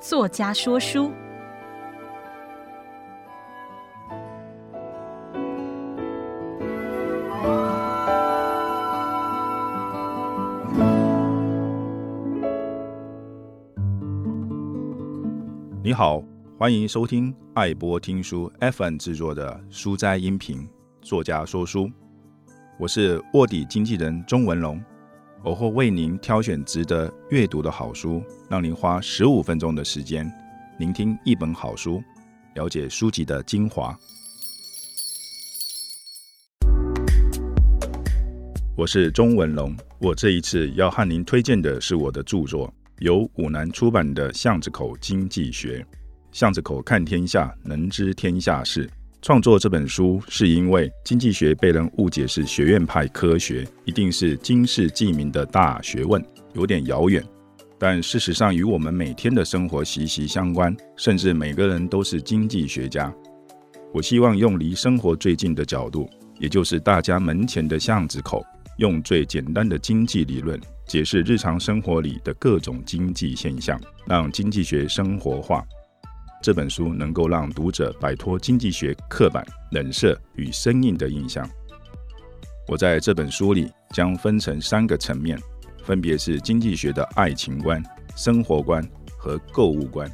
作家说书。你好，欢迎收听爱播听书 FM 制作的书斋音频。作家说书，我是卧底经纪人钟文龙，我会为您挑选值得阅读的好书，让您花十五分钟的时间聆听一本好书，了解书籍的精华。我是钟文龙，我这一次要和您推荐的是我的著作。由五南出版的《巷子口经济学》，巷子口看天下，能知天下事。创作这本书是因为经济学被人误解是学院派科学，一定是经世济民的大学问，有点遥远。但事实上与我们每天的生活息息相关，甚至每个人都是经济学家。我希望用离生活最近的角度，也就是大家门前的巷子口，用最简单的经济理论。解释日常生活里的各种经济现象，让经济学生活化。这本书能够让读者摆脱经济学刻板、冷色与生硬的印象。我在这本书里将分成三个层面，分别是经济学的爱情观、生活观和购物观。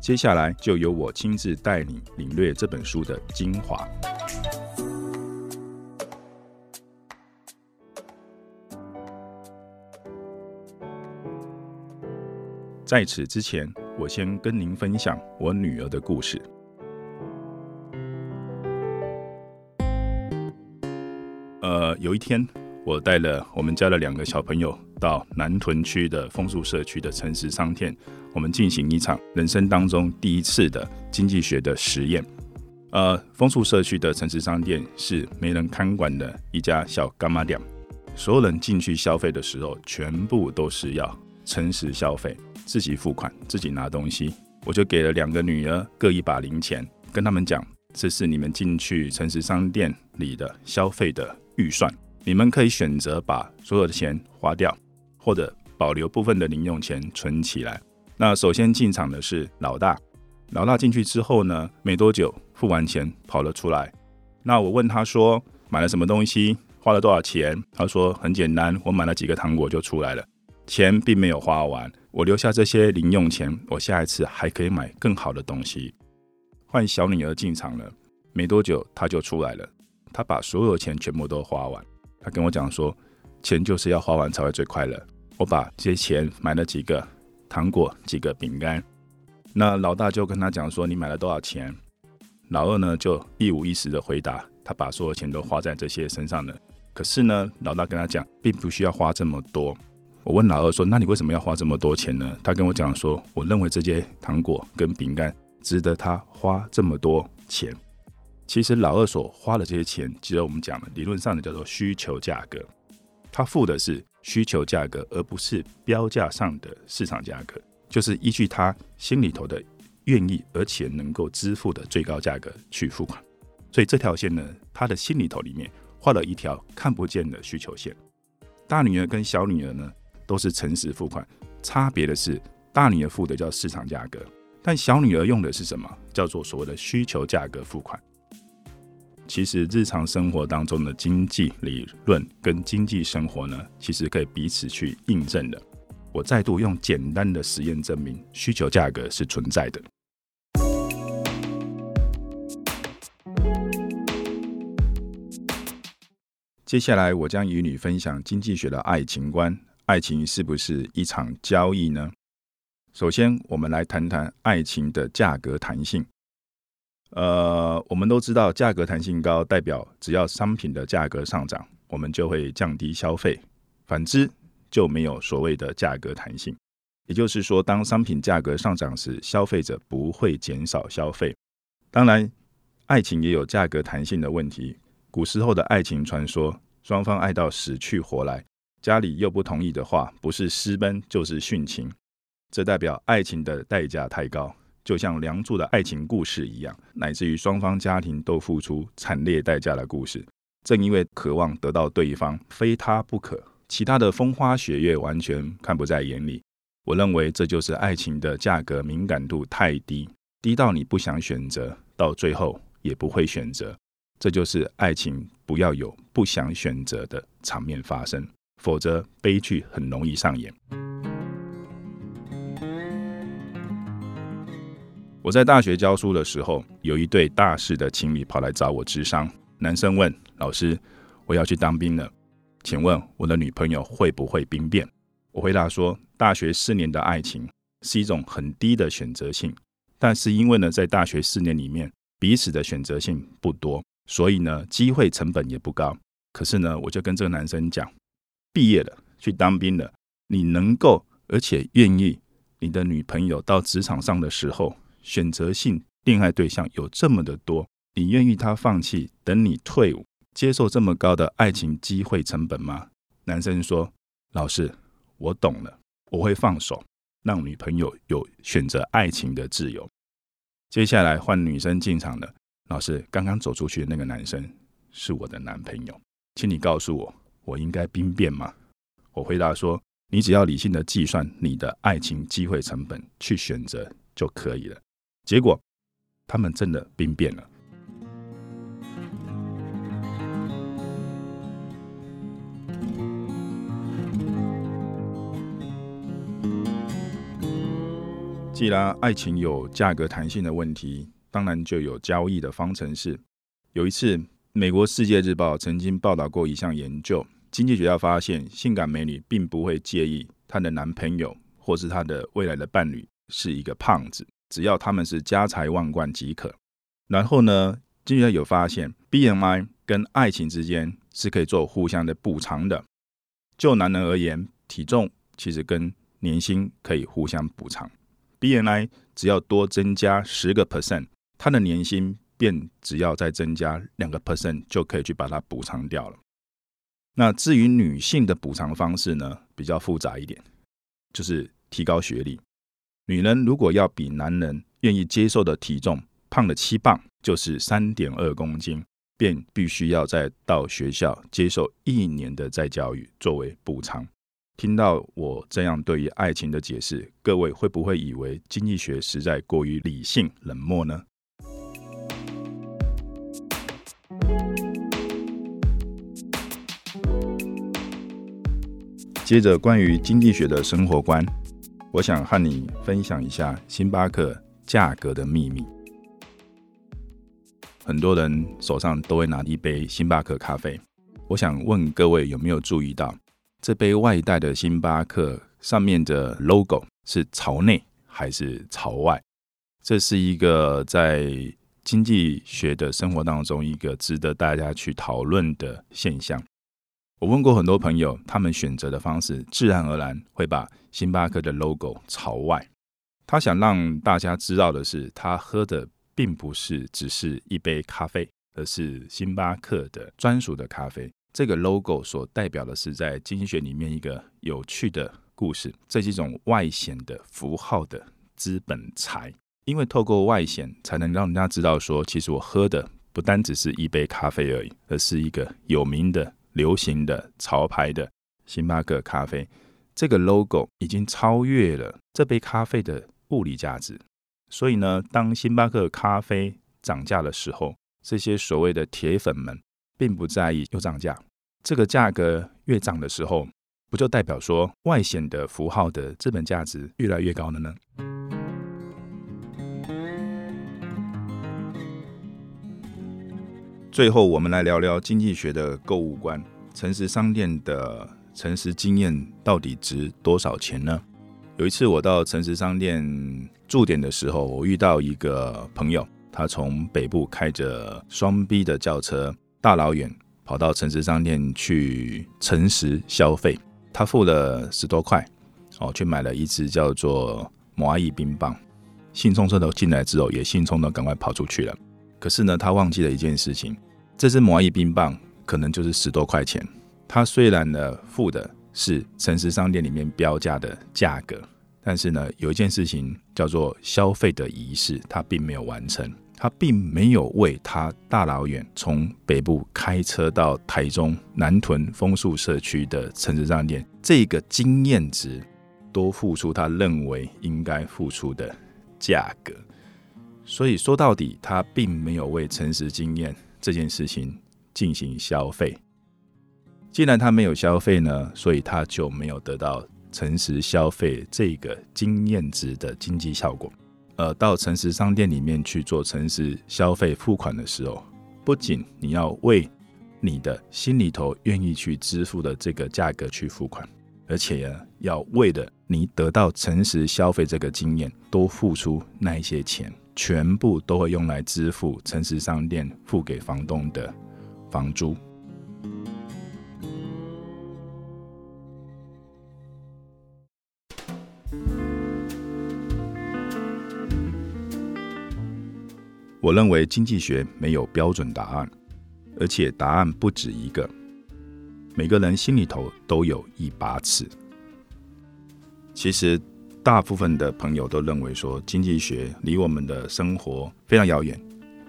接下来就由我亲自带你领略这本书的精华。在此之前，我先跟您分享我女儿的故事。呃，有一天，我带了我们家的两个小朋友到南屯区的枫树社区的诚实商店，我们进行一场人生当中第一次的经济学的实验。呃，枫树社区的诚实商店是没人看管的一家小干妈店，所有人进去消费的时候，全部都是要诚实消费。自己付款，自己拿东西，我就给了两个女儿各一把零钱，跟他们讲，这是你们进去诚实商店里的消费的预算，你们可以选择把所有的钱花掉，或者保留部分的零用钱存起来。那首先进场的是老大，老大进去之后呢，没多久付完钱跑了出来。那我问他说，买了什么东西，花了多少钱？他说很简单，我买了几个糖果就出来了。钱并没有花完，我留下这些零用钱，我下一次还可以买更好的东西。换小女儿进场了，没多久她就出来了，她把所有钱全部都花完。她跟我讲说，钱就是要花完才会最快乐。我把这些钱买了几个糖果，几个饼干。那老大就跟他讲说，你买了多少钱？老二呢就一五一十的回答，他把所有钱都花在这些身上了。可是呢，老大跟他讲，并不需要花这么多。我问老二说：“那你为什么要花这么多钱呢？”他跟我讲说：“我认为这些糖果跟饼干值得他花这么多钱。”其实老二所花的这些钱，其实我们讲的理论上的叫做需求价格，他付的是需求价格，而不是标价上的市场价格，就是依据他心里头的愿意而且能够支付的最高价格去付款。所以这条线呢，他的心里头里面画了一条看不见的需求线。大女儿跟小女儿呢，都是诚实付款，差别的是，大女儿付的叫市场价格，但小女儿用的是什么？叫做所谓的需求价格付款。其实日常生活当中的经济理论跟经济生活呢，其实可以彼此去印证的。我再度用简单的实验证明，需求价格是存在的。接下来，我将与你分享经济学的爱情观。爱情是不是一场交易呢？首先，我们来谈谈爱情的价格弹性。呃，我们都知道，价格弹性高代表只要商品的价格上涨，我们就会降低消费；反之，就没有所谓的价格弹性。也就是说，当商品价格上涨时，消费者不会减少消费。当然，爱情也有价格弹性的问题。古时候的爱情传说，双方爱到死去活来。家里又不同意的话，不是私奔就是殉情，这代表爱情的代价太高，就像《梁祝》的爱情故事一样，乃至于双方家庭都付出惨烈代价的故事。正因为渴望得到对方，非他不可，其他的风花雪月完全看不在眼里。我认为这就是爱情的价格敏感度太低，低到你不想选择，到最后也不会选择。这就是爱情不要有不想选择的场面发生，否则悲剧很容易上演。我在大学教书的时候，有一对大四的情侣跑来找我咨商。男生问老师：“我要去当兵了，请问我的女朋友会不会兵变？”我回答说：“大学四年的爱情是一种很低的选择性，但是因为呢，在大学四年里面彼此的选择性不多，所以呢，机会成本也不高。可是呢，我就跟这个男生讲：毕业了，去当兵了，你能够而且愿意，你的女朋友到职场上的时候。”选择性恋爱对象有这么的多，你愿意他放弃，等你退伍，接受这么高的爱情机会成本吗？男生说：“老师，我懂了，我会放手，让女朋友有选择爱情的自由。”接下来换女生进场了。老师，刚刚走出去的那个男生是我的男朋友，请你告诉我，我应该兵变吗？我回答说：“你只要理性的计算你的爱情机会成本，去选择就可以了。”结果，他们真的兵变了。既然爱情有价格弹性的问题，当然就有交易的方程式。有一次，美国《世界日报》曾经报道过一项研究，经济学家发现，性感美女并不会介意她的男朋友或是她的未来的伴侣是一个胖子。只要他们是家财万贯即可。然后呢，经济学家有发现，BMI 跟爱情之间是可以做互相的补偿的。就男人而言，体重其实跟年薪可以互相补偿。BMI 只要多增加十个 percent，他的年薪便只要再增加两个 percent 就可以去把它补偿掉了。那至于女性的补偿方式呢，比较复杂一点，就是提高学历。女人如果要比男人愿意接受的体重胖了七磅，就是三点二公斤，便必须要再到学校接受一年的再教育作为补偿。听到我这样对于爱情的解释，各位会不会以为经济学实在过于理性冷漠呢？接着，关于经济学的生活观。我想和你分享一下星巴克价格的秘密。很多人手上都会拿一杯星巴克咖啡。我想问各位有没有注意到，这杯外带的星巴克上面的 logo 是朝内还是朝外？这是一个在经济学的生活当中一个值得大家去讨论的现象。我问过很多朋友，他们选择的方式自然而然会把星巴克的 logo 朝外。他想让大家知道的是，他喝的并不是只是一杯咖啡，而是星巴克的专属的咖啡。这个 logo 所代表的是在经济学里面一个有趣的故事，这是一种外显的符号的资本财。因为透过外显，才能让人家知道说，其实我喝的不单只是一杯咖啡而已，而是一个有名的。流行的潮牌的星巴克咖啡，这个 logo 已经超越了这杯咖啡的物理价值。所以呢，当星巴克咖啡涨价的时候，这些所谓的铁粉们并不在意又涨价。这个价格越涨的时候，不就代表说外显的符号的资本价值越来越高了呢？最后，我们来聊聊经济学的购物观。诚实商店的诚实经验到底值多少钱呢？有一次，我到诚实商店驻点的时候，我遇到一个朋友，他从北部开着双 B 的轿车，大老远跑到诚实商店去诚实消费。他付了十多块，哦，去买了一支叫做蚂蚁冰棒。兴冲冲的进来之后，也兴冲的赶快跑出去了。可是呢，他忘记了一件事情，这支摩艾冰棒可能就是十多块钱。他虽然呢付的是诚实商店里面标价的价格，但是呢有一件事情叫做消费的仪式，他并没有完成。他并没有为他大老远从北部开车到台中南屯枫树社区的诚实商店这个经验值多付出他认为应该付出的价格。所以说到底，他并没有为诚实经验这件事情进行消费。既然他没有消费呢，所以他就没有得到诚实消费这个经验值的经济效果。呃，到诚实商店里面去做诚实消费付款的时候，不仅你要为你的心里头愿意去支付的这个价格去付款，而且呢，要为了你得到诚实消费这个经验，多付出那一些钱，全部都会用来支付诚实商店付给房东的房租。我认为经济学没有标准答案，而且答案不止一个。每个人心里头都有一把尺。其实，大部分的朋友都认为说经济学离我们的生活非常遥远。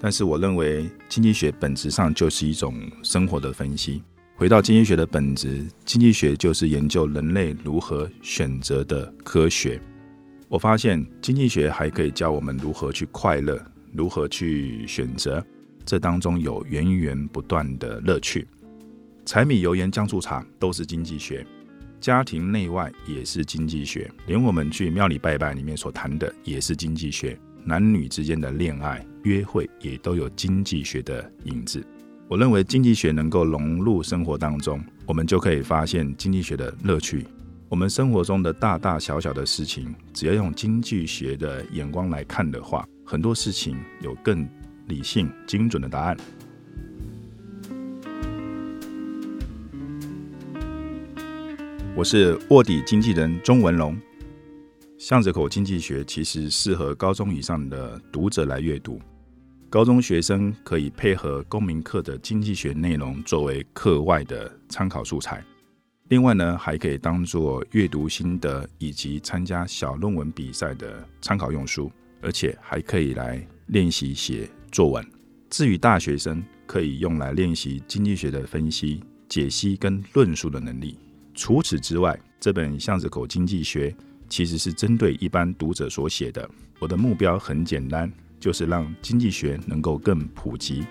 但是，我认为经济学本质上就是一种生活的分析。回到经济学的本质，经济学就是研究人类如何选择的科学。我发现经济学还可以教我们如何去快乐。如何去选择？这当中有源源不断的乐趣。柴米油盐酱醋茶都是经济学，家庭内外也是经济学，连我们去庙里拜拜里面所谈的也是经济学。男女之间的恋爱、约会也都有经济学的影子。我认为经济学能够融入生活当中，我们就可以发现经济学的乐趣。我们生活中的大大小小的事情，只要用经济学的眼光来看的话，很多事情有更理性、精准的答案。我是卧底经纪人钟文龙。巷子口经济学其实适合高中以上的读者来阅读。高中学生可以配合公民课的经济学内容作为课外的参考素材。另外呢，还可以当做阅读心得以及参加小论文比赛的参考用书。而且还可以来练习写作文。至于大学生，可以用来练习经济学的分析、解析跟论述的能力。除此之外，这本《巷子口经济学》其实是针对一般读者所写的。我的目标很简单，就是让经济学能够更普及、